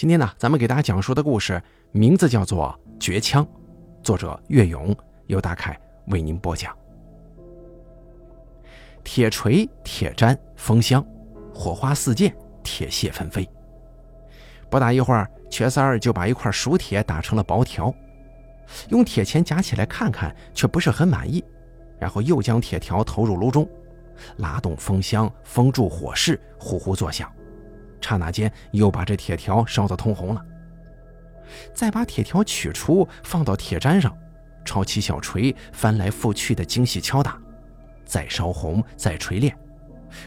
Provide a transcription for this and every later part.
今天呢，咱们给大家讲述的故事名字叫做《绝枪》，作者岳勇，由大凯为您播讲。铁锤、铁砧、风箱，火花四溅，铁屑纷飞。不大一会儿，瘸三儿就把一块熟铁打成了薄条，用铁钳夹起来看看，却不是很满意。然后又将铁条投入炉中，拉动风箱，封住火势，呼呼作响。刹那间，又把这铁条烧得通红了。再把铁条取出，放到铁砧上，抄起小锤，翻来覆去的精细敲打，再烧红，再锤炼，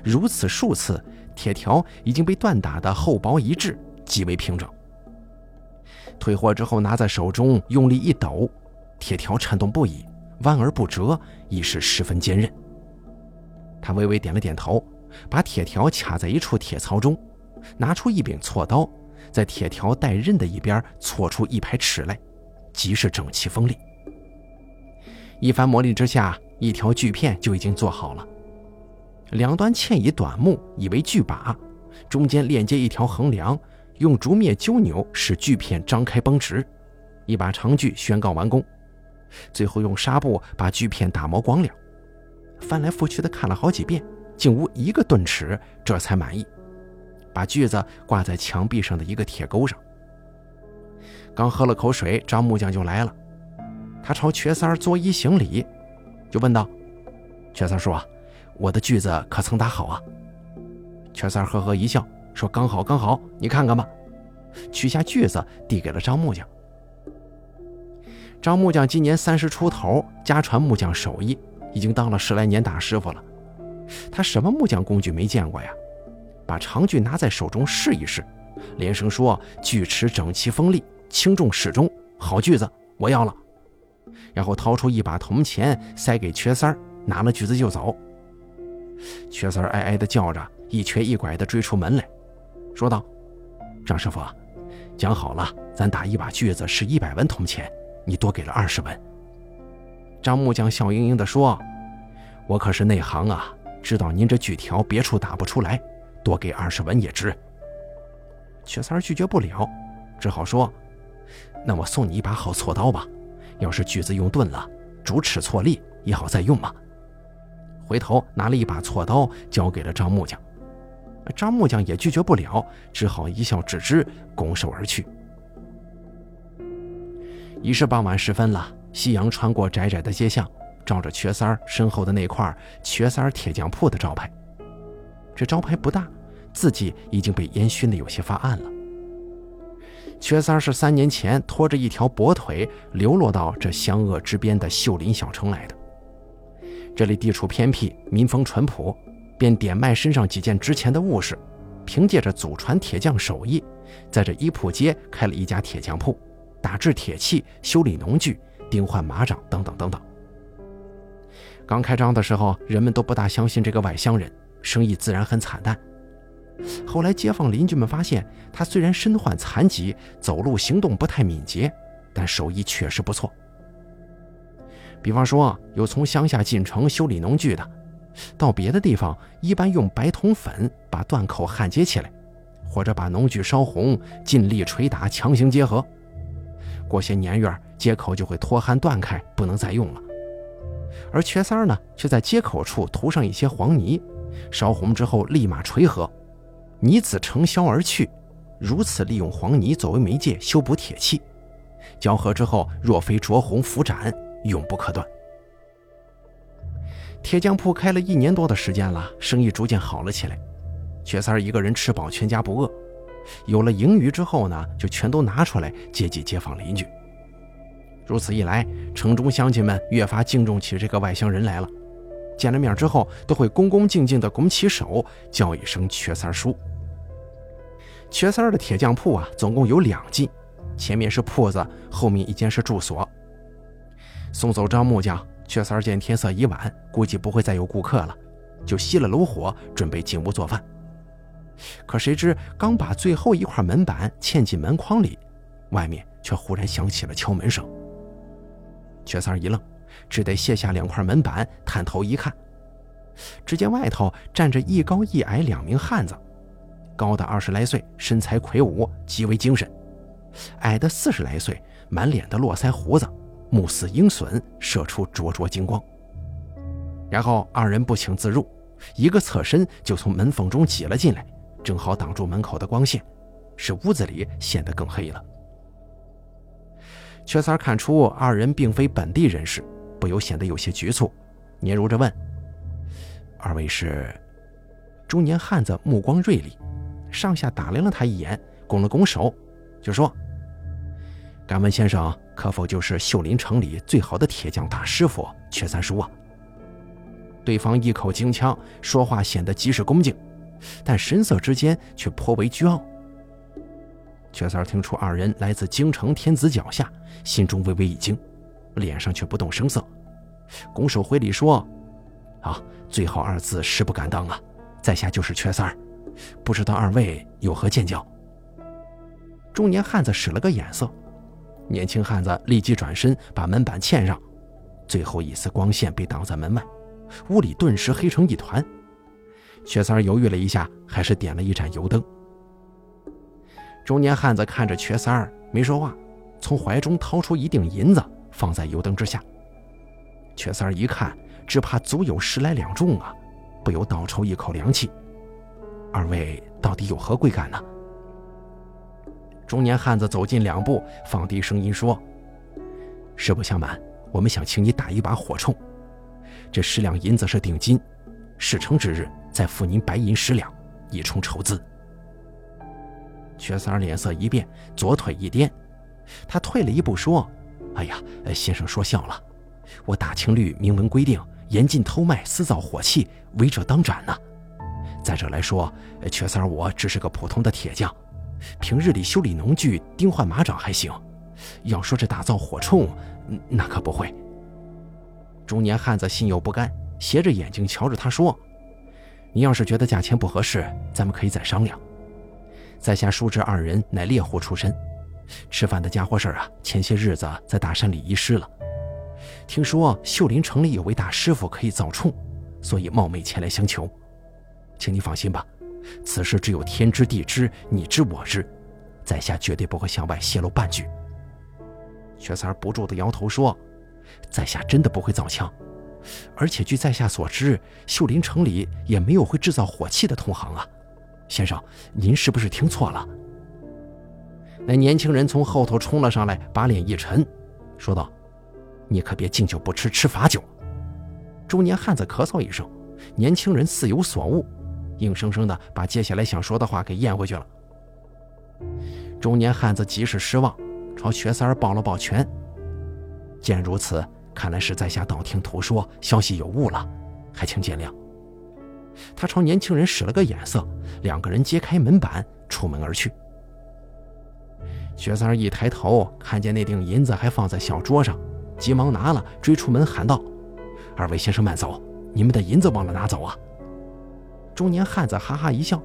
如此数次，铁条已经被锻打的厚薄一致，极为平整。退货之后，拿在手中用力一抖，铁条颤动不已，弯而不折，已是十分坚韧。他微微点了点头，把铁条卡在一处铁槽中。拿出一柄锉刀，在铁条带刃的一边锉出一排齿来，极是整齐锋利。一番磨砺之下，一条锯片就已经做好了。两端嵌以短木，以为锯把，中间链接一条横梁，用竹篾揪扭，使锯片张开绷直。一把长锯宣告完工。最后用纱布把锯片打磨光了，翻来覆去的看了好几遍，竟无一个钝齿，这才满意。把锯子挂在墙壁上的一个铁钩上。刚喝了口水，张木匠就来了。他朝瘸三儿作揖行礼，就问道：“瘸三叔啊，我的锯子可曾打好啊？”瘸三呵呵一笑，说：“刚好，刚好，你看看吧。”取下锯子递给了张木匠。张木匠今年三十出头，家传木匠手艺，已经当了十来年大师傅了。他什么木匠工具没见过呀？把长锯拿在手中试一试，连声说：“锯齿整齐锋利，轻重适中，好锯子，我要了。”然后掏出一把铜钱塞给瘸三儿，拿了锯子就走。瘸三儿哀哀地叫着，一瘸一拐地追出门来，说道：“张师傅，讲好了，咱打一把锯子是一百文铜钱，你多给了二十文。”张木匠笑盈盈地说：“我可是内行啊，知道您这锯条别处打不出来。”多给二十文也值。瘸三儿拒绝不了，只好说：“那我送你一把好锉刀吧，要是锯子用钝了，主齿错利也好再用嘛。”回头拿了一把锉刀交给了张木匠，张木匠也拒绝不了，只好一笑置之，拱手而去。已是傍晚时分了，夕阳穿过窄窄的街巷，照着瘸三儿身后的那块“瘸三儿铁匠铺”的招牌。这招牌不大，字迹已经被烟熏的有些发暗了。瘸三是三年前拖着一条跛腿流落到这湘鄂之边的秀林小城来的。这里地处偏僻，民风淳朴，便点卖身上几件值钱的物事，凭借着祖传铁匠手艺，在这一铺街开了一家铁匠铺，打制铁器、修理农具、钉换马掌等等等等。刚开张的时候，人们都不大相信这个外乡人。生意自然很惨淡。后来街坊邻居们发现，他虽然身患残疾，走路行动不太敏捷，但手艺确实不错。比方说，有从乡下进城修理农具的，到别的地方一般用白铜粉把断口焊接起来，或者把农具烧红，尽力捶打，强行结合。过些年月，接口就会脱焊断开，不能再用了。而瘸三儿呢，却在接口处涂上一些黄泥。烧红之后立马锤合，泥子承销而去。如此利用黄泥作为媒介修补铁器，交合之后若非灼红斧斩，永不可断。铁匠铺开了一年多的时间了，生意逐渐好了起来。瘸三儿一个人吃饱，全家不饿。有了盈余之后呢，就全都拿出来接济街坊邻居。如此一来，城中乡亲们越发敬重起这个外乡人来了。见了面之后，都会恭恭敬敬地拱起手，叫一声“瘸三叔”。瘸三的铁匠铺啊，总共有两进，前面是铺子，后面一间是住所。送走张木匠，瘸三见天色已晚，估计不会再有顾客了，就熄了炉火，准备进屋做饭。可谁知刚把最后一块门板嵌进门框里，外面却忽然响起了敲门声。瘸三一愣。只得卸下两块门板，探头一看，只见外头站着一高一矮两名汉子，高的二十来岁，身材魁梧，极为精神；矮的四十来岁，满脸的络腮胡子，目似鹰隼，射出灼灼金光。然后二人不请自入，一个侧身就从门缝中挤了进来，正好挡住门口的光线，使屋子里显得更黑了。缺三看出二人并非本地人士，不由显得有些局促，嗫嚅着问：“二位是？”中年汉子目光锐利，上下打量了他一眼，拱了拱手，就说：“敢问先生，可否就是秀林城里最好的铁匠大师傅缺三叔啊？”对方一口京腔，说话显得极是恭敬，但神色之间却颇为倨傲。缺三听出二人来自京城天子脚下，心中微微一惊，脸上却不动声色，拱手回礼说：“啊，最好二字实不敢当啊，在下就是缺三儿，不知道二位有何见教？”中年汉子使了个眼色，年轻汉子立即转身把门板嵌上，最后一丝光线被挡在门外，屋里顿时黑成一团。缺三犹豫了一下，还是点了一盏油灯。中年汉子看着瘸三儿，没说话，从怀中掏出一锭银子，放在油灯之下。瘸三儿一看，只怕足有十来两重啊，不由倒抽一口凉气。二位到底有何贵干呢？中年汉子走近两步，放低声音说：“实不相瞒，我们想请你打一把火铳，这十两银子是定金，事成之日再付您白银十两，以充筹资。”薛三儿脸色一变，左腿一颠，他退了一步说：“哎呀，先生说笑了，我大清律明文规定，严禁偷卖私造火器，违者当斩呢。再者来说，瘸三儿我只是个普通的铁匠，平日里修理农具、钉换马掌还行，要说这打造火铳，那可不会。”中年汉子心有不甘，斜着眼睛瞧着他说：“你要是觉得价钱不合适，咱们可以再商量。”在下叔侄二人乃猎户出身，吃饭的家伙事儿啊，前些日子在大山里遗失了。听说秀林城里有位大师傅可以造铳，所以冒昧前来相求。请你放心吧，此事只有天知地知，你知我知，在下绝对不会向外泄露半句。雪三儿不住地摇头说：“在下真的不会造枪，而且据在下所知，秀林城里也没有会制造火器的同行啊。”先生，您是不是听错了？那年轻人从后头冲了上来，把脸一沉，说道：“你可别敬酒不吃吃罚酒。”中年汉子咳嗽一声，年轻人似有所悟，硬生生的把接下来想说的话给咽回去了。中年汉子极是失望，朝瘸三儿抱了抱拳。既然如此，看来是在下道听途说，消息有误了，还请见谅。他朝年轻人使了个眼色，两个人揭开门板，出门而去。薛三儿一抬头，看见那锭银子还放在小桌上，急忙拿了，追出门喊道：“二位先生慢走，你们的银子忘了拿走啊！”中年汉子哈哈一笑：“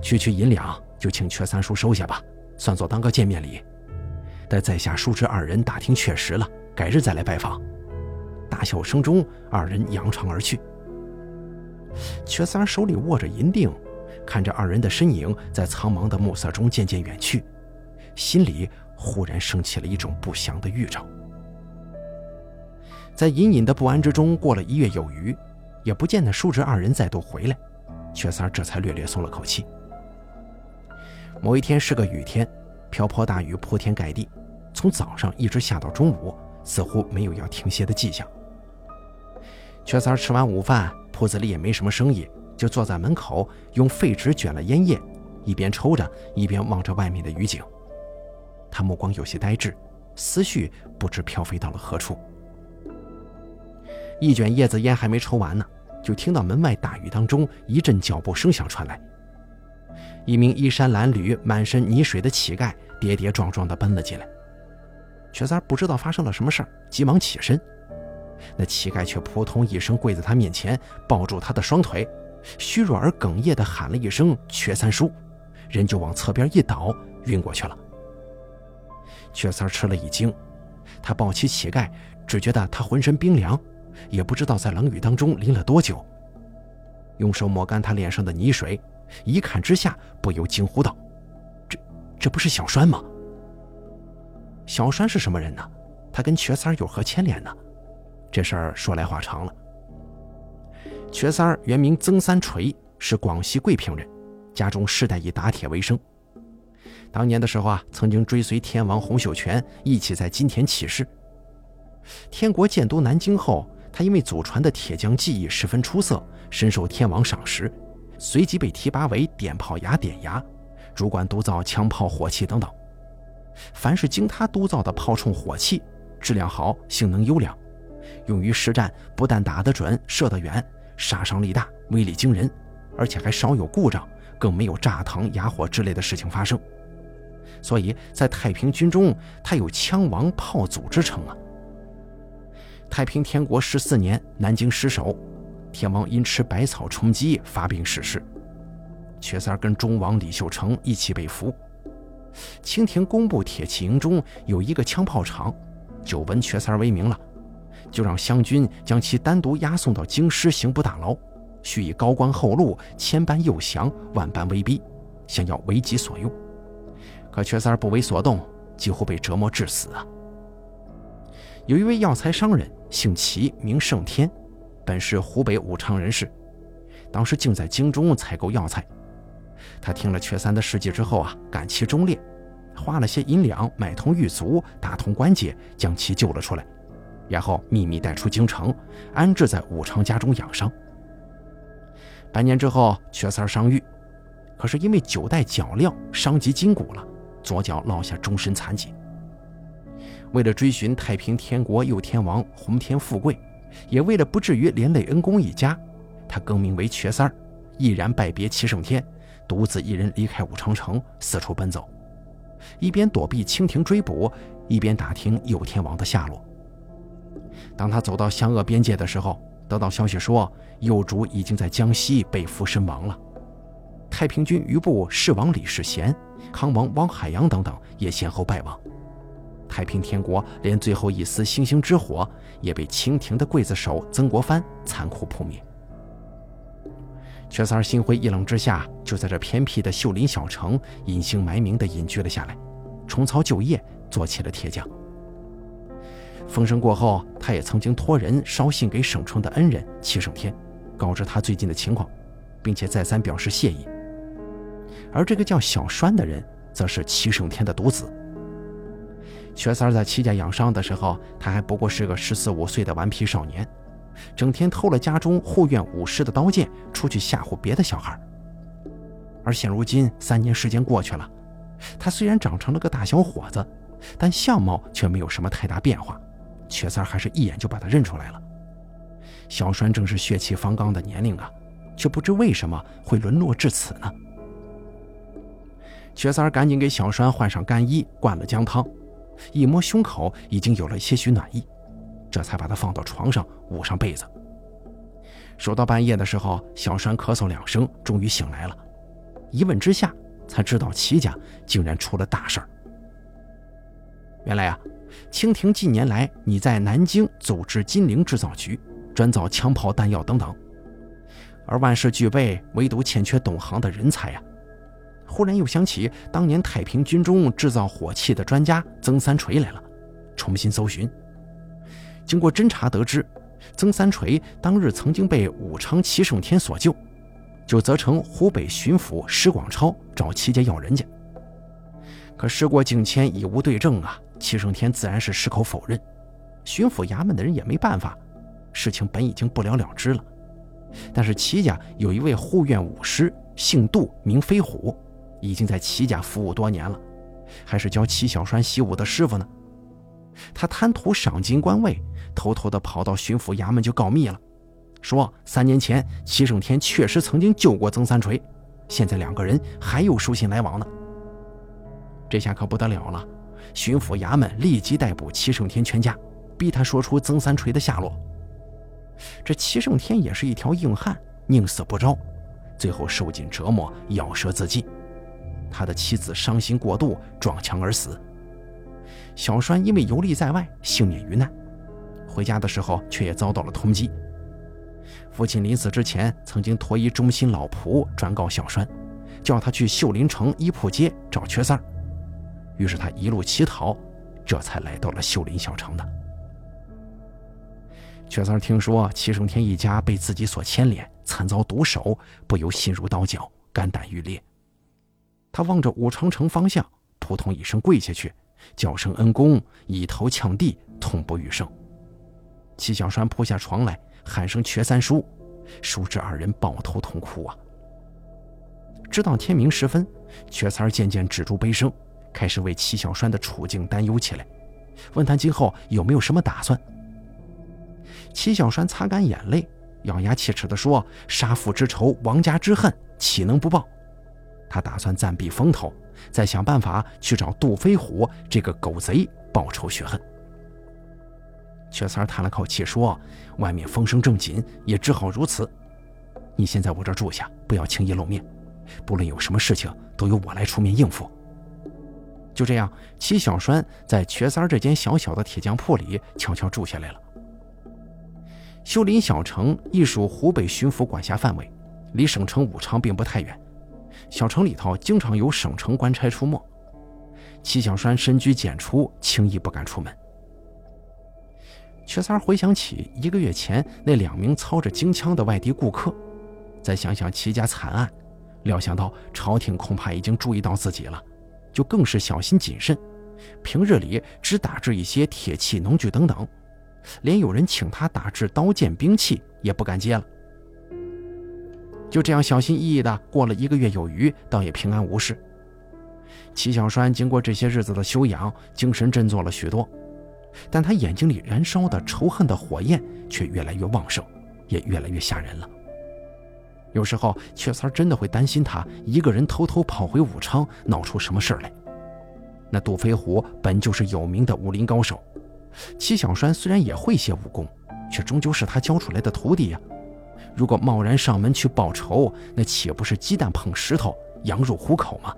区区银两，就请薛三叔收下吧，算作当个见面礼。待在下叔侄二人打听确实了，改日再来拜访。”大笑声中，二人扬长而去。瘸三手里握着银锭，看着二人的身影在苍茫的暮色中渐渐远去，心里忽然升起了一种不祥的预兆。在隐隐的不安之中，过了一月有余，也不见那叔侄二人再度回来，瘸三这才略略松了口气。某一天是个雨天，瓢泼大雨铺天盖地，从早上一直下到中午，似乎没有要停歇的迹象。瘸三吃完午饭。铺子里也没什么生意，就坐在门口，用废纸卷了烟叶，一边抽着，一边望着外面的雨景。他目光有些呆滞，思绪不知飘飞到了何处。一卷叶子烟还没抽完呢，就听到门外大雨当中一阵脚步声响传来。一名衣衫褴褛、满身泥水的乞丐跌跌撞撞地奔了进来。瘸三不知道发生了什么事儿，急忙起身。那乞丐却扑通一声跪在他面前，抱住他的双腿，虚弱而哽咽地喊了一声“瘸三叔”，人就往侧边一倒，晕过去了。瘸三吃了一惊，他抱起乞丐，只觉得他浑身冰凉，也不知道在冷雨当中淋了多久。用手抹干他脸上的泥水，一看之下不由惊呼道：“这这不是小栓吗？小栓是什么人呢？他跟瘸三儿有何牵连呢？这事儿说来话长了。瘸三儿原名曾三锤，是广西桂平人，家中世代以打铁为生。当年的时候啊，曾经追随天王洪秀全一起在金田起事。天国建都南京后，他因为祖传的铁匠技艺十分出色，深受天王赏识，随即被提拔为点炮牙点牙，主管督造枪炮、火器等等。凡是经他督造的炮铳、火器，质量好，性能优良，用于实战，不但打得准、射得远，杀伤力大、威力惊人，而且还少有故障，更没有炸膛、哑火之类的事情发生。所以在太平军中，他有“枪王炮祖”之称啊。太平天国十四年，南京失守，天王因吃百草充饥，发病逝世。瘸三跟忠王李秀成一起被俘。清廷工部铁骑营中有一个枪炮厂，久闻瘸三威名了，就让湘军将其单独押送到京师刑部大牢，许以高官厚禄，千般诱降，万般威逼，想要为己所用。可瘸三不为所动，几乎被折磨致死啊！有一位药材商人，姓齐，名胜天，本是湖北武昌人士，当时竟在京中采购药材。他听了瘸三的事迹之后啊，感其忠烈，花了些银两买通狱卒，打通关节，将其救了出来，然后秘密带出京城，安置在武昌家中养伤。半年之后，瘸三伤愈，可是因为久戴脚镣，伤及筋骨了。左脚落下终身残疾。为了追寻太平天国右天王洪天富贵，也为了不至于连累恩公一家，他更名为瘸三儿，毅然拜别齐胜天，独自一人离开武昌城，四处奔走，一边躲避清廷追捕，一边打听右天王的下落。当他走到湘鄂边界的时候，得到消息说右主已经在江西被俘身亡了。太平军余部侍王李世贤。康王汪海洋等等也先后败亡，太平天国连最后一丝星星之火也被清廷的刽子手曾国藩残酷扑灭。瘸三儿心灰意冷之下，就在这偏僻的秀林小城隐姓埋名地隐居了下来，重操旧业，做起了铁匠。风声过后，他也曾经托人捎信给省城的恩人齐胜天，告知他最近的情况，并且再三表示谢意。而这个叫小栓的人，则是齐胜天的独子。瘸三在齐家养伤的时候，他还不过是个十四五岁的顽皮少年，整天偷了家中护院武士的刀剑，出去吓唬别的小孩。而现如今三年时间过去了，他虽然长成了个大小伙子，但相貌却没有什么太大变化。瘸三还是一眼就把他认出来了。小栓正是血气方刚的年龄啊，却不知为什么会沦落至此呢？瘸三儿赶紧给小栓换上干衣，灌了姜汤，一摸胸口已经有了些许暖意，这才把他放到床上，捂上被子。守到半夜的时候，小栓咳嗽两声，终于醒来了。一问之下，才知道齐家竟然出了大事儿。原来啊，清廷近年来你在南京组织金陵制造局，专造枪炮弹药等等，而万事俱备，唯独欠缺懂行的人才呀。忽然又想起当年太平军中制造火器的专家曾三锤来了，重新搜寻。经过侦查得知，曾三锤当日曾经被武昌齐胜天所救，就责成湖北巡抚施广超找齐家要人家。可时过境迁，已无对证啊！齐胜天自然是矢口否认，巡抚衙门的人也没办法。事情本已经不了了之了，但是齐家有一位护院武师，姓杜，名飞虎。已经在齐家服务多年了，还是教齐小栓习武的师傅呢。他贪图赏金官位，偷偷的跑到巡抚衙门就告密了，说三年前齐胜天确实曾经救过曾三锤，现在两个人还有书信来往呢。这下可不得了了，巡抚衙门立即逮捕齐胜天全家，逼他说出曾三锤的下落。这齐胜天也是一条硬汉，宁死不招，最后受尽折磨，咬舌自尽。他的妻子伤心过度，撞墙而死。小栓因为游历在外，幸免于难。回家的时候，却也遭到了通缉。父亲临死之前，曾经托一忠心老仆转告小栓，叫他去秀林城一铺街找瘸三儿。于是他一路乞讨，这才来到了秀林小城的。瘸三听说齐胜天一家被自己所牵连，惨遭毒手，不由心如刀绞，肝胆欲裂。他望着武昌城方向，扑通一声跪下去，叫声恩公，以头呛地，痛不欲生。齐小栓扑下床来，喊声瘸三叔，叔侄二人抱头痛哭啊。直到天明时分，瘸三儿渐渐止住悲声，开始为齐小栓的处境担忧起来，问他今后有没有什么打算。齐小栓擦干眼泪，咬牙切齿地说：“杀父之仇，亡家之恨，岂能不报？”他打算暂避风头，再想办法去找杜飞虎这个狗贼报仇雪恨。瘸三叹了口气说：“外面风声正紧，也只好如此。你先在我这儿住下，不要轻易露面。不论有什么事情，都由我来出面应付。”就这样，齐小栓在瘸三这间小小的铁匠铺里悄悄住下来了。修林小城亦属湖北巡抚管辖范围，离省城武昌并不太远。小城里头经常有省城官差出没，齐小栓深居简出，轻易不敢出门。瘸三回想起一个月前那两名操着京腔的外地顾客，再想想齐家惨案，料想到朝廷恐怕已经注意到自己了，就更是小心谨慎。平日里只打制一些铁器、农具等等，连有人请他打制刀剑兵器也不敢接了。就这样小心翼翼的过了一个月有余，倒也平安无事。齐小栓经过这些日子的修养，精神振作了许多，但他眼睛里燃烧的仇恨的火焰却越来越旺盛，也越来越吓人了。有时候，雀三真的会担心他一个人偷偷跑回武昌，闹出什么事来。那杜飞虎本就是有名的武林高手，齐小栓虽然也会些武功，却终究是他教出来的徒弟呀。如果贸然上门去报仇，那岂不是鸡蛋碰石头，羊入虎口吗？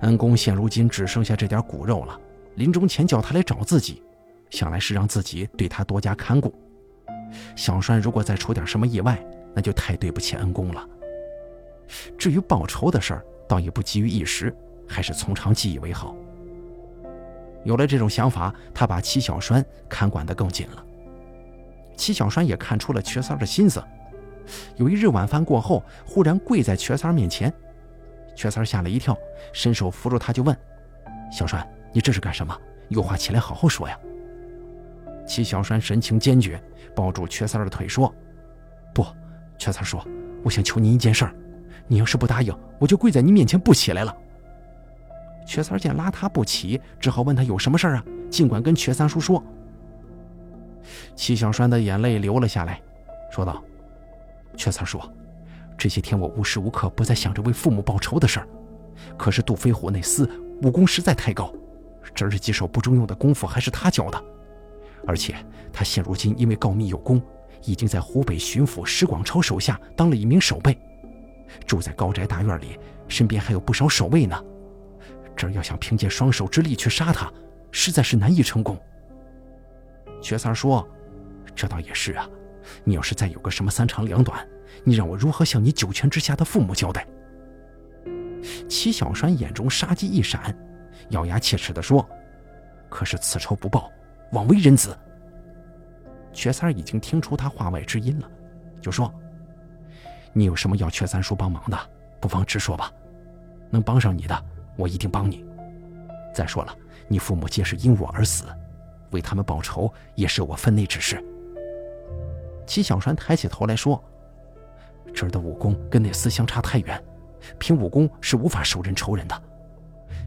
恩公现如今只剩下这点骨肉了，临终前叫他来找自己，想来是让自己对他多加看顾。小栓如果再出点什么意外，那就太对不起恩公了。至于报仇的事儿，倒也不急于一时，还是从长计议为好。有了这种想法，他把齐小栓看管得更紧了。齐小栓也看出了瘸三的心思，有一日晚饭过后，忽然跪在瘸三面前，瘸三吓了一跳，伸手扶住他，就问：“小栓，你这是干什么？有话起来好好说呀。”齐小栓神情坚决，抱住瘸三的腿说：“不，瘸三说，我想求您一件事儿，你要是不答应，我就跪在你面前不起来了。”瘸三见拉他不起，只好问他有什么事儿啊？尽管跟瘸三叔说。齐小栓的眼泪流了下来，说道：“瘸三叔，这些天我无时无刻不在想着为父母报仇的事儿。可是杜飞虎那厮武功实在太高，这日几手不中用的功夫还是他教的。而且他现如今因为告密有功，已经在湖北巡抚石广超手下当了一名守备，住在高宅大院里，身边还有不少守卫呢。这要想凭借双手之力去杀他，实在是难以成功。”瘸三说：“这倒也是啊，你要是再有个什么三长两短，你让我如何向你九泉之下的父母交代？”齐小栓眼中杀机一闪，咬牙切齿地说：“可是此仇不报，枉为人子。”瘸三已经听出他话外之音了，就说：“你有什么要瘸三叔帮忙的，不妨直说吧，能帮上你的，我一定帮你。再说了，你父母皆是因我而死。”为他们报仇也是我分内之事。齐小栓抬起头来说：“这儿的武功跟那厮相差太远，凭武功是无法手刃仇人的。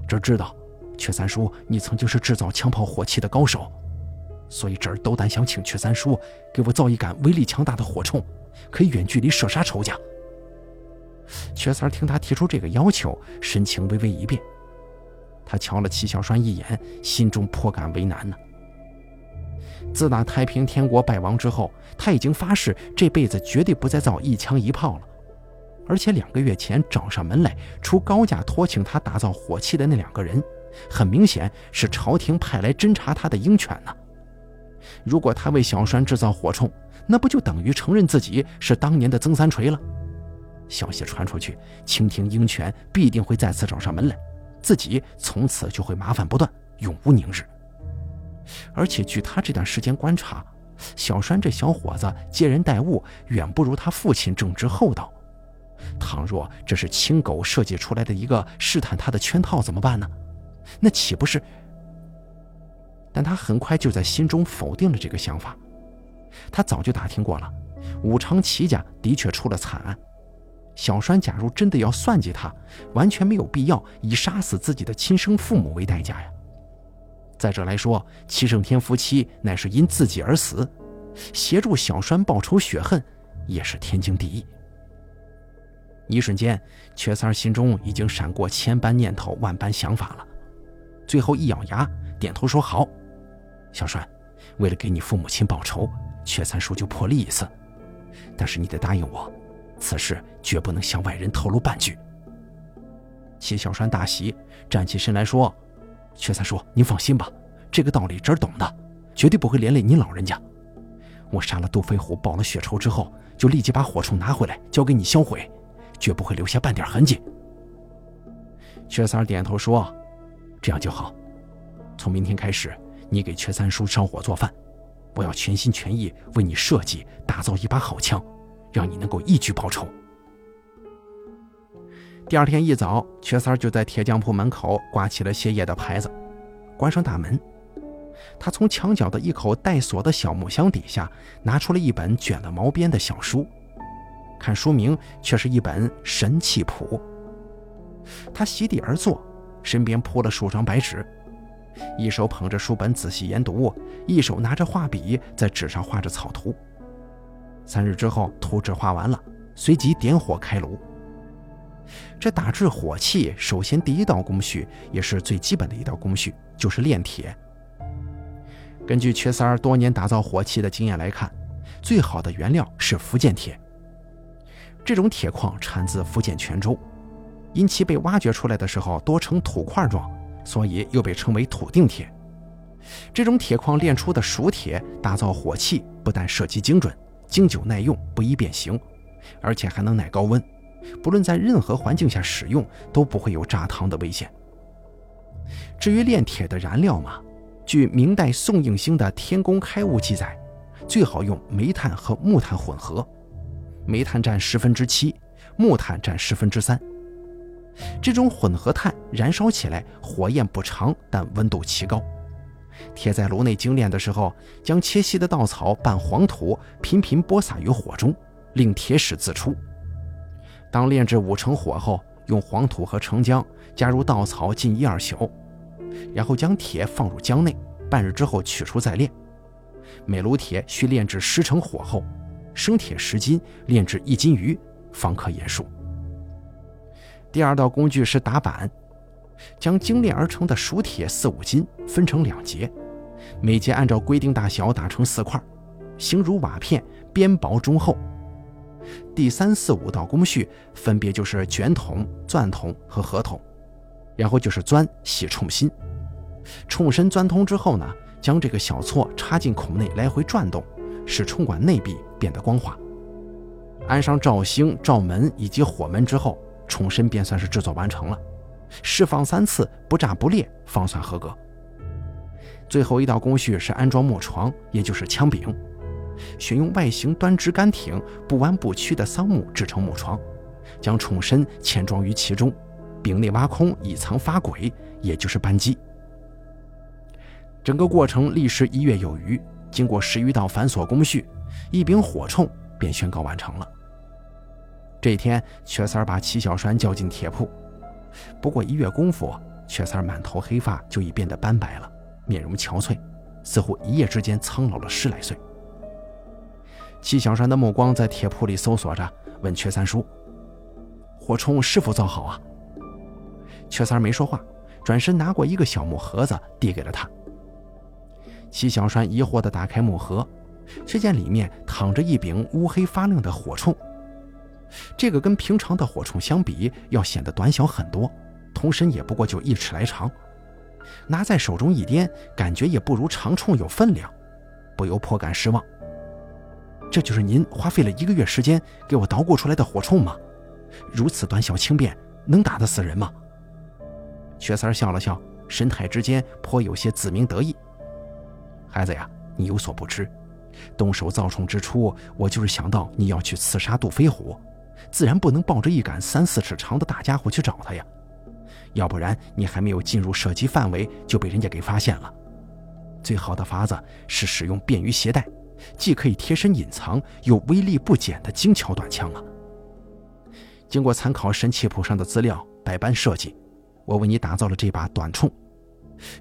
这儿知道，阙三叔你曾经是制造枪炮火器的高手，所以这儿斗胆想请阙三叔给我造一杆威力强大的火铳，可以远距离射杀仇家。”阙三听他提出这个要求，神情微微一变，他瞧了齐小栓一眼，心中颇感为难呢。自打太平天国败亡之后，他已经发誓这辈子绝对不再造一枪一炮了。而且两个月前找上门来出高价托请他打造火器的那两个人，很明显是朝廷派来侦查他的鹰犬呢。如果他为小栓制造火铳，那不就等于承认自己是当年的曾三锤了？消息传出去，清廷鹰犬必定会再次找上门来，自己从此就会麻烦不断，永无宁日。而且据他这段时间观察，小栓这小伙子接人待物远不如他父亲正直厚道。倘若这是青狗设计出来的一个试探他的圈套，怎么办呢？那岂不是？但他很快就在心中否定了这个想法。他早就打听过了，武昌齐家的确出了惨案。小栓假如真的要算计他，完全没有必要以杀死自己的亲生父母为代价呀。再者来说，齐胜天夫妻乃是因自己而死，协助小栓报仇雪恨，也是天经地义。一瞬间，瘸三儿心中已经闪过千般念头、万般想法了。最后一咬牙，点头说：“好，小栓，为了给你父母亲报仇，瘸三叔就破例一次。但是你得答应我，此事绝不能向外人透露半句。”齐小栓大喜，站起身来说：“瘸三叔，您放心吧，这个道理侄儿懂的，绝对不会连累您老人家。我杀了杜飞虎，报了血仇之后，就立即把火铳拿回来，交给你销毁。”绝不会留下半点痕迹。缺三点头说：“这样就好。从明天开始，你给缺三叔烧火做饭，我要全心全意为你设计打造一把好枪，让你能够一举报仇。”第二天一早，缺三就在铁匠铺门口挂起了歇业的牌子，关上大门，他从墙角的一口带锁的小木箱底下拿出了一本卷了毛边的小书。看书名却是一本神器谱。他席地而坐，身边铺了数张白纸，一手捧着书本仔细研读，一手拿着画笔在纸上画着草图。三日之后，图纸画完了，随即点火开炉。这打制火器，首先第一道工序，也是最基本的一道工序，就是炼铁。根据缺三儿多年打造火器的经验来看，最好的原料是福建铁。这种铁矿产自福建泉州，因其被挖掘出来的时候多呈土块状，所以又被称为土定铁。这种铁矿炼出的熟铁，打造火器不但射击精准、经久耐用、不易变形，而且还能耐高温，不论在任何环境下使用都不会有炸膛的危险。至于炼铁的燃料嘛，据明代宋应星的《天工开物》记载，最好用煤炭和木炭混合。煤炭占十分之七，木炭占十分之三。这种混合炭燃烧起来火焰不长，但温度奇高。贴在炉内精炼的时候，将切细的稻草拌黄土，频频播撒于火中，令铁矢自出。当炼制五成火后，用黄土和澄浆加入稻草浸一二宿，然后将铁放入浆内，半日之后取出再炼。每炉铁需炼制十成火候。生铁十斤，炼制一斤余，方可研熟。第二道工具是打板，将精炼而成的熟铁四五斤分成两节，每节按照规定大小打成四块，形如瓦片，边薄中厚。第三四五道工序分别就是卷筒、钻筒和合筒，然后就是钻、洗冲心。冲身钻通之后呢，将这个小锉插进孔内，来回转动。使冲管内壁变得光滑，安上罩星、罩门以及火门之后，冲身便算是制作完成了。释放三次，不炸不裂，方算合格。最后一道工序是安装木床，也就是枪柄，选用外形端直干挺、不弯不曲的桑木制成木床，将冲身嵌装于其中，柄内挖空以藏发轨，也就是扳机。整个过程历时一月有余。经过十余道繁琐工序，一柄火铳便宣告完成了。这一天，瘸三把齐小栓叫进铁铺，不过一月功夫，瘸三满头黑发就已变得斑白了，面容憔悴，似乎一夜之间苍老了十来岁。齐小栓的目光在铁铺里搜索着，问瘸三叔：“火铳是否造好啊？”瘸三没说话，转身拿过一个小木盒子，递给了他。齐小栓疑惑地打开木盒，却见里面躺着一柄乌黑发亮的火铳。这个跟平常的火铳相比，要显得短小很多，铜身也不过就一尺来长。拿在手中一掂，感觉也不如长铳有分量，不由颇感失望。这就是您花费了一个月时间给我捣鼓出来的火铳吗？如此短小轻便，能打得死人吗？薛三笑了笑，神态之间颇有些自鸣得意。孩子呀，你有所不知，动手造冲之初，我就是想到你要去刺杀杜飞虎，自然不能抱着一杆三四尺长的大家伙去找他呀。要不然你还没有进入射击范围，就被人家给发现了。最好的法子是使用便于携带，既可以贴身隐藏，又威力不减的精巧短枪啊！经过参考神器谱上的资料，百般设计，我为你打造了这把短铳。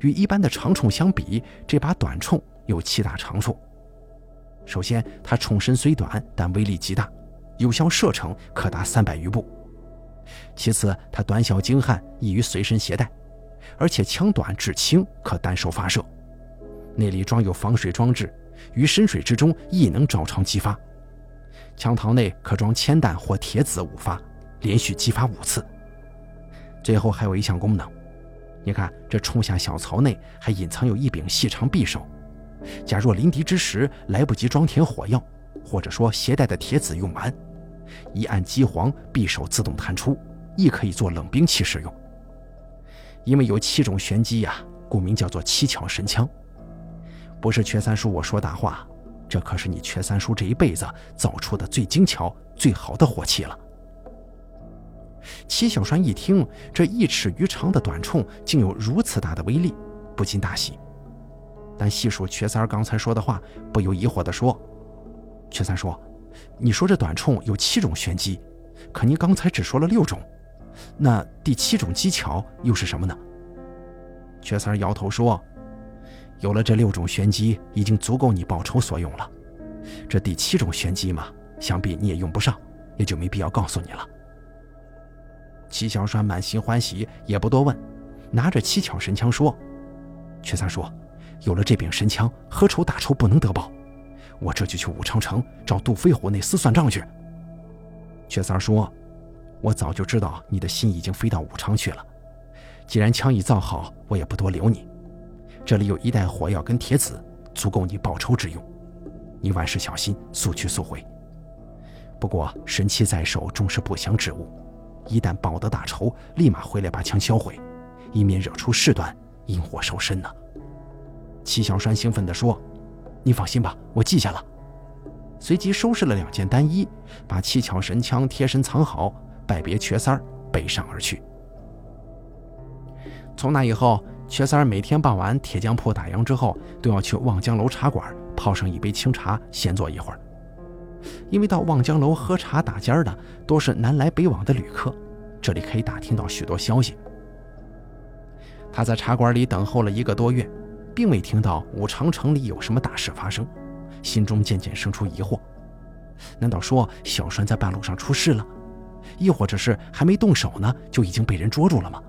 与一般的长铳相比，这把短铳有七大长处。首先，它铳身虽短，但威力极大，有效射程可达三百余步。其次，它短小精悍，易于随身携带，而且枪短质轻，可单手发射。内里装有防水装置，于深水之中亦能照常击发。枪膛内可装铅弹或铁子五发，连续击发五次。最后还有一项功能，你看这冲下小槽内还隐藏有一柄细长匕首，假若临敌之时来不及装填火药，或者说携带的铁子用完，一按机簧，匕首自动弹出，亦可以做冷兵器使用。因为有七种玄机呀，故名叫做七巧神枪。不是缺三叔我说大话，这可是你缺三叔这一辈子造出的最精巧、最好的火器了。齐小栓一听，这一尺余长的短铳竟有如此大的威力，不禁大喜。但细数缺三刚才说的话，不由疑惑地说：“缺三叔，你说这短铳有七种玄机，可您刚才只说了六种，那第七种技巧又是什么呢？”缺三摇头说。有了这六种玄机，已经足够你报仇所用了。这第七种玄机嘛，想必你也用不上，也就没必要告诉你了。齐小栓满心欢喜，也不多问，拿着七巧神枪说：“缺三叔，有了这柄神枪，何愁大仇不能得报？我这就去武昌城找杜飞虎那厮算账去。”缺三说：“我早就知道你的心已经飞到武昌去了。既然枪已造好，我也不多留你。”这里有一袋火药跟铁子，足够你报仇之用。你万事小心，速去速回。不过神器在手，终是不祥之物。一旦报得大仇，立马回来把枪销毁，以免惹出事端，引火烧身呢。齐小栓兴奋地说：“你放心吧，我记下了。”随即收拾了两件单衣，把七巧神枪贴身藏好，拜别瘸三儿，北上而去。从那以后。瘸三儿每天傍晚铁匠铺打烊之后，都要去望江楼茶馆泡上一杯清茶，闲坐一会儿。因为到望江楼喝茶打尖儿的多是南来北往的旅客，这里可以打听到许多消息。他在茶馆里等候了一个多月，并未听到武昌城里有什么大事发生，心中渐渐生出疑惑：难道说小栓在半路上出事了？亦或者是还没动手呢，就已经被人捉住了吗？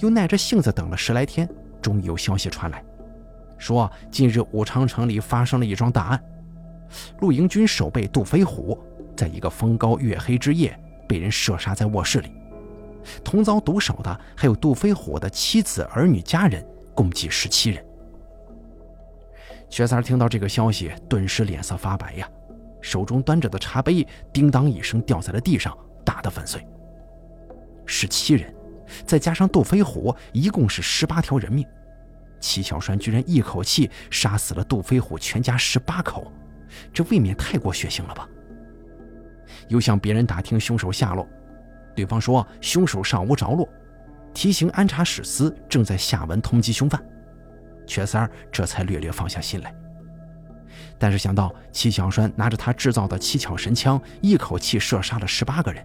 又耐着性子等了十来天，终于有消息传来，说近日武昌城里发生了一桩大案，陆营军守备杜飞虎在一个风高月黑之夜被人射杀在卧室里，同遭毒手的还有杜飞虎的妻子儿女家人，共计十七人。薛三听到这个消息，顿时脸色发白呀，手中端着的茶杯叮当一声掉在了地上，打得粉碎。十七人。再加上杜飞虎，一共是十八条人命。齐小栓居然一口气杀死了杜飞虎全家十八口，这未免太过血腥了吧？又向别人打听凶手下落，对方说凶手尚无着落，提醒安察使司正在下文通缉凶犯。瘸三儿这才略略放下心来。但是想到齐小栓拿着他制造的七巧神枪，一口气射杀了十八个人。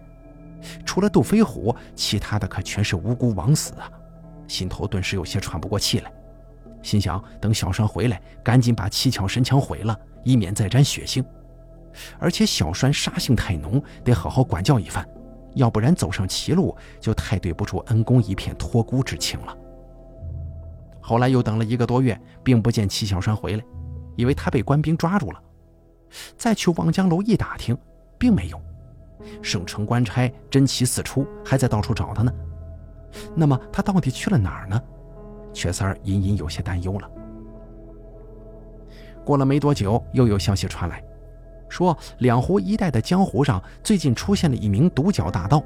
除了杜飞虎，其他的可全是无辜枉死啊！心头顿时有些喘不过气来，心想：等小栓回来，赶紧把七巧神枪毁了，以免再沾血腥。而且小栓杀性太浓，得好好管教一番，要不然走上歧路，就太对不住恩公一片托孤之情了。后来又等了一个多月，并不见齐小栓回来，以为他被官兵抓住了。再去望江楼一打听，并没有。省城官差真奇四出，还在到处找他呢。那么他到底去了哪儿呢？瘸三儿隐隐有些担忧了。过了没多久，又有消息传来，说两湖一带的江湖上最近出现了一名独角大盗，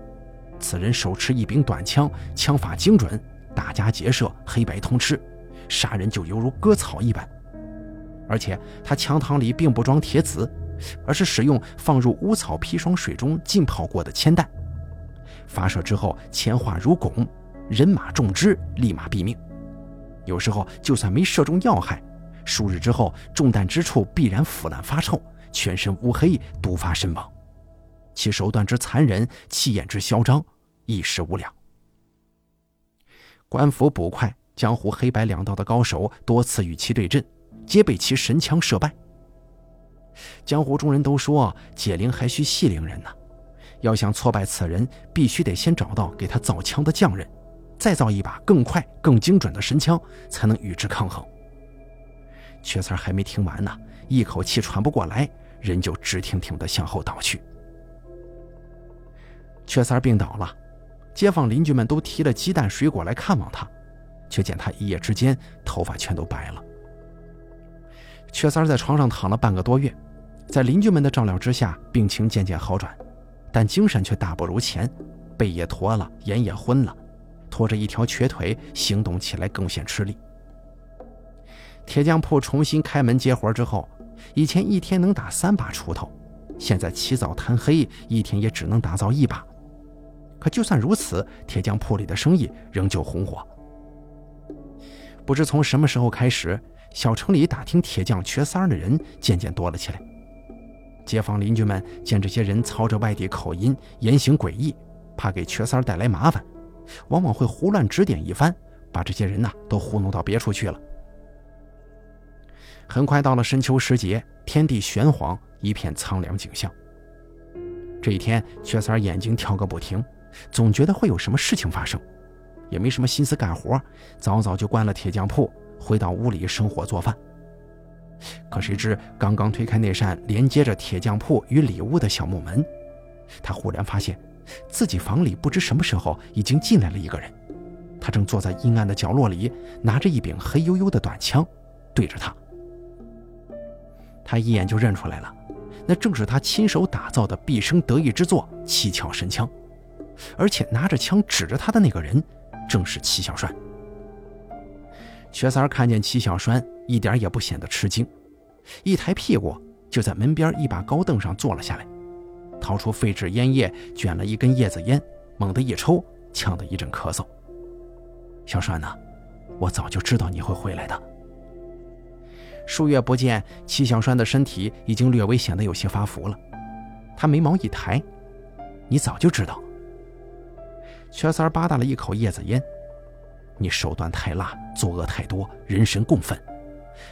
此人手持一柄短枪，枪法精准，打家劫舍，黑白通吃，杀人就犹如割草一般。而且他枪膛里并不装铁子，而是使用放入乌草砒霜水中浸泡过的铅弹，发射之后铅化如汞，人马中之立马毙命。有时候就算没射中要害，数日之后中弹之处必然腐烂发臭。全身乌黑，毒发身亡。其手段之残忍，气焰之嚣张，一时无两。官府捕快、江湖黑白两道的高手多次与其对阵，皆被其神枪射败。江湖中人都说，解铃还需系铃人呢。要想挫败此人，必须得先找到给他造枪的匠人，再造一把更快、更精准的神枪，才能与之抗衡。缺三还没听完呢，一口气喘不过来。人就直挺挺地向后倒去。缺三病倒了，街坊邻居们都提了鸡蛋水果来看望他，却见他一夜之间头发全都白了。缺三在床上躺了半个多月，在邻居们的照料之下，病情渐渐好转，但精神却大不如前，背也驼了，眼也昏了，拖着一条瘸腿，行动起来更显吃力。铁匠铺重新开门接活之后。以前一天能打三把锄头，现在起早贪黑，一天也只能打造一把。可就算如此，铁匠铺里的生意仍旧红火。不知从什么时候开始，小城里打听铁匠缺三儿的人渐渐多了起来。街坊邻居们见这些人操着外地口音，言行诡异，怕给缺三儿带来麻烦，往往会胡乱指点一番，把这些人呐都糊弄到别处去了。很快到了深秋时节，天地玄黄，一片苍凉景象。这一天，缺三眼睛跳个不停，总觉得会有什么事情发生，也没什么心思干活，早早就关了铁匠铺，回到屋里生火做饭。可谁知，刚刚推开那扇连接着铁匠铺与里屋的小木门，他忽然发现，自己房里不知什么时候已经进来了一个人。他正坐在阴暗的角落里，拿着一柄黑黝黝的短枪，对着他。他一眼就认出来了，那正是他亲手打造的毕生得意之作——七巧神枪，而且拿着枪指着他的那个人，正是齐小帅。瘸三看见齐小栓，一点也不显得吃惊，一抬屁股就在门边一把高凳上坐了下来，掏出废纸烟叶，卷了一根叶子烟，猛地一抽，呛得一阵咳嗽。小栓呐，我早就知道你会回来的。数月不见，齐小栓的身体已经略微显得有些发福了。他眉毛一抬：“你早就知道。”缺三吧嗒了一口叶子烟：“你手段太辣，作恶太多，人神共愤。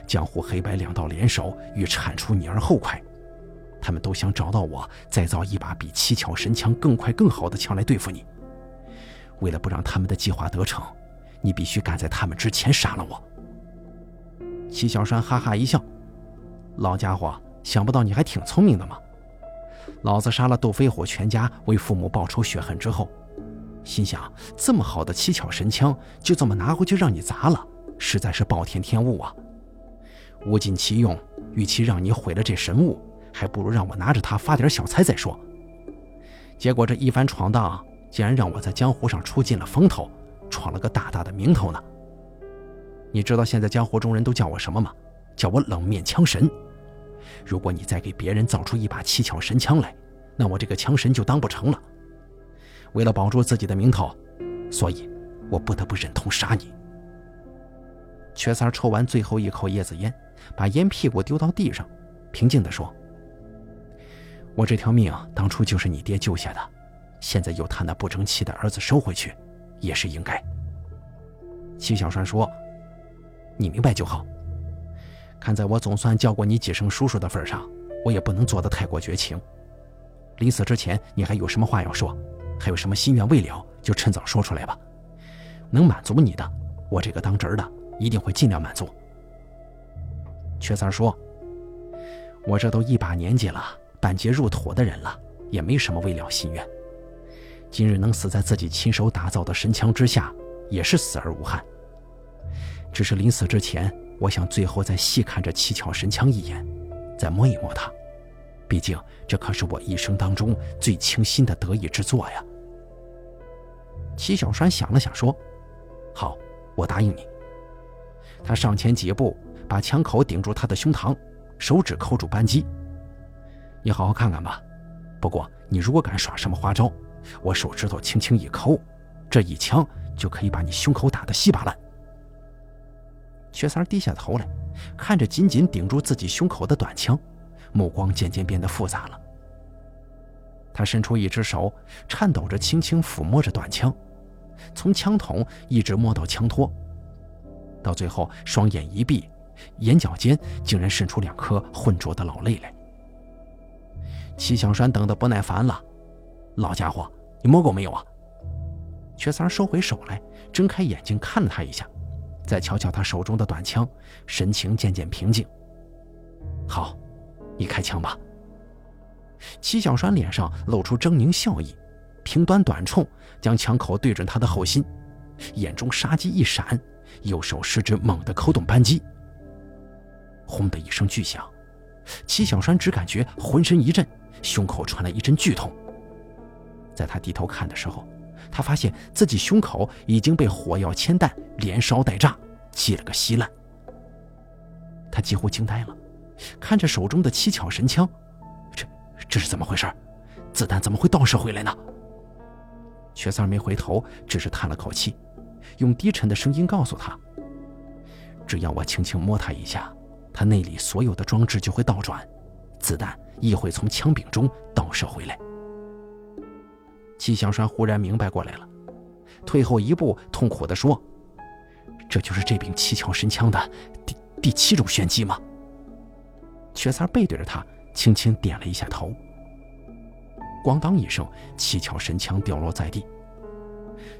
江湖黑白两道联手，欲铲除你而后快。他们都想找到我，再造一把比七巧神枪更快更好的枪来对付你。为了不让他们的计划得逞，你必须赶在他们之前杀了我。”齐小山哈哈一笑：“老家伙，想不到你还挺聪明的嘛！老子杀了窦飞虎全家，为父母报仇雪恨之后，心想这么好的七巧神枪，就这么拿回去让你砸了，实在是暴殄天物啊！物尽其用，与其让你毁了这神物，还不如让我拿着它发点小财再说。结果这一番闯荡，竟然让我在江湖上出尽了风头，闯了个大大的名头呢！”你知道现在江湖中人都叫我什么吗？叫我冷面枪神。如果你再给别人造出一把七巧神枪来，那我这个枪神就当不成了。为了保住自己的名头，所以，我不得不忍痛杀你。瘸三抽完最后一口叶子烟，把烟屁股丢到地上，平静地说：“我这条命当初就是你爹救下的，现在由他那不争气的儿子收回去，也是应该。”齐小栓说。你明白就好。看在我总算叫过你几声叔叔的份上，我也不能做得太过绝情。临死之前，你还有什么话要说？还有什么心愿未了，就趁早说出来吧。能满足你的，我这个当侄儿的一定会尽量满足。缺三说：“我这都一把年纪了，半截入土的人了，也没什么未了心愿。今日能死在自己亲手打造的神枪之下，也是死而无憾。”只是临死之前，我想最后再细看这七巧神枪一眼，再摸一摸它，毕竟这可是我一生当中最倾心的得意之作呀。齐小栓想了想，说：“好，我答应你。”他上前几步，把枪口顶住他的胸膛，手指扣住扳机。你好好看看吧。不过，你如果敢耍什么花招，我手指头轻轻一扣，这一枪就可以把你胸口打得稀巴烂。薛三低下头来，看着紧紧顶住自己胸口的短枪，目光渐渐变得复杂了。他伸出一只手，颤抖着轻轻抚摸着短枪，从枪筒一直摸到枪托，到最后双眼一闭，眼角间竟然渗出两颗浑浊的老泪来。齐小山等得不耐烦了：“老家伙，你摸过没有啊？”瘸三收回手来，睁开眼睛看了他一下，再瞧瞧他手中的短枪，神情渐渐平静。“好，你开枪吧。”齐小山脸上露出狰狞笑意，平端短冲，将枪口对准他的后心，眼中杀机一闪，右手食指猛地扣动扳机。轰的一声巨响，齐小山只感觉浑身一震，胸口传来一阵剧痛。在他低头看的时候，他发现自己胸口已经被火药铅弹连烧带炸，击了个稀烂。他几乎惊呆了，看着手中的七巧神枪。这是怎么回事？子弹怎么会倒射回来呢？瘸三没回头，只是叹了口气，用低沉的声音告诉他：“只要我轻轻摸他一下，他内里所有的装置就会倒转，子弹亦会从枪柄中倒射回来。”季祥山忽然明白过来了，退后一步，痛苦地说：“这就是这柄七巧神枪的第第七种玄机吗？”瘸三背对着他。轻轻点了一下头，咣当一声，七巧神枪掉落在地。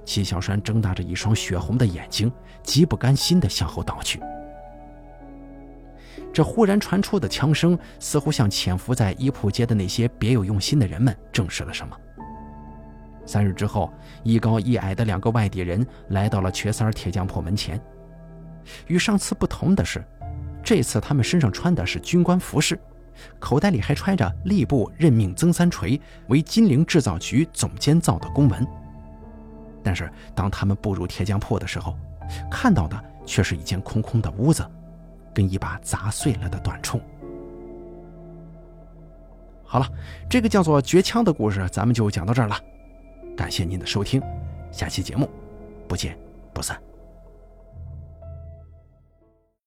齐小山睁大着一双血红的眼睛，极不甘心地向后倒去。这忽然传出的枪声，似乎向潜伏在衣铺街的那些别有用心的人们证实了什么。三日之后，一高一矮的两个外地人来到了瘸三铁匠铺门前。与上次不同的是，这次他们身上穿的是军官服饰。口袋里还揣着吏部任命曾三锤为金陵制造局总监造的公文，但是当他们步入铁匠铺的时候，看到的却是一间空空的屋子，跟一把砸碎了的短铳。好了，这个叫做绝枪的故事咱们就讲到这儿了，感谢您的收听，下期节目不见不散。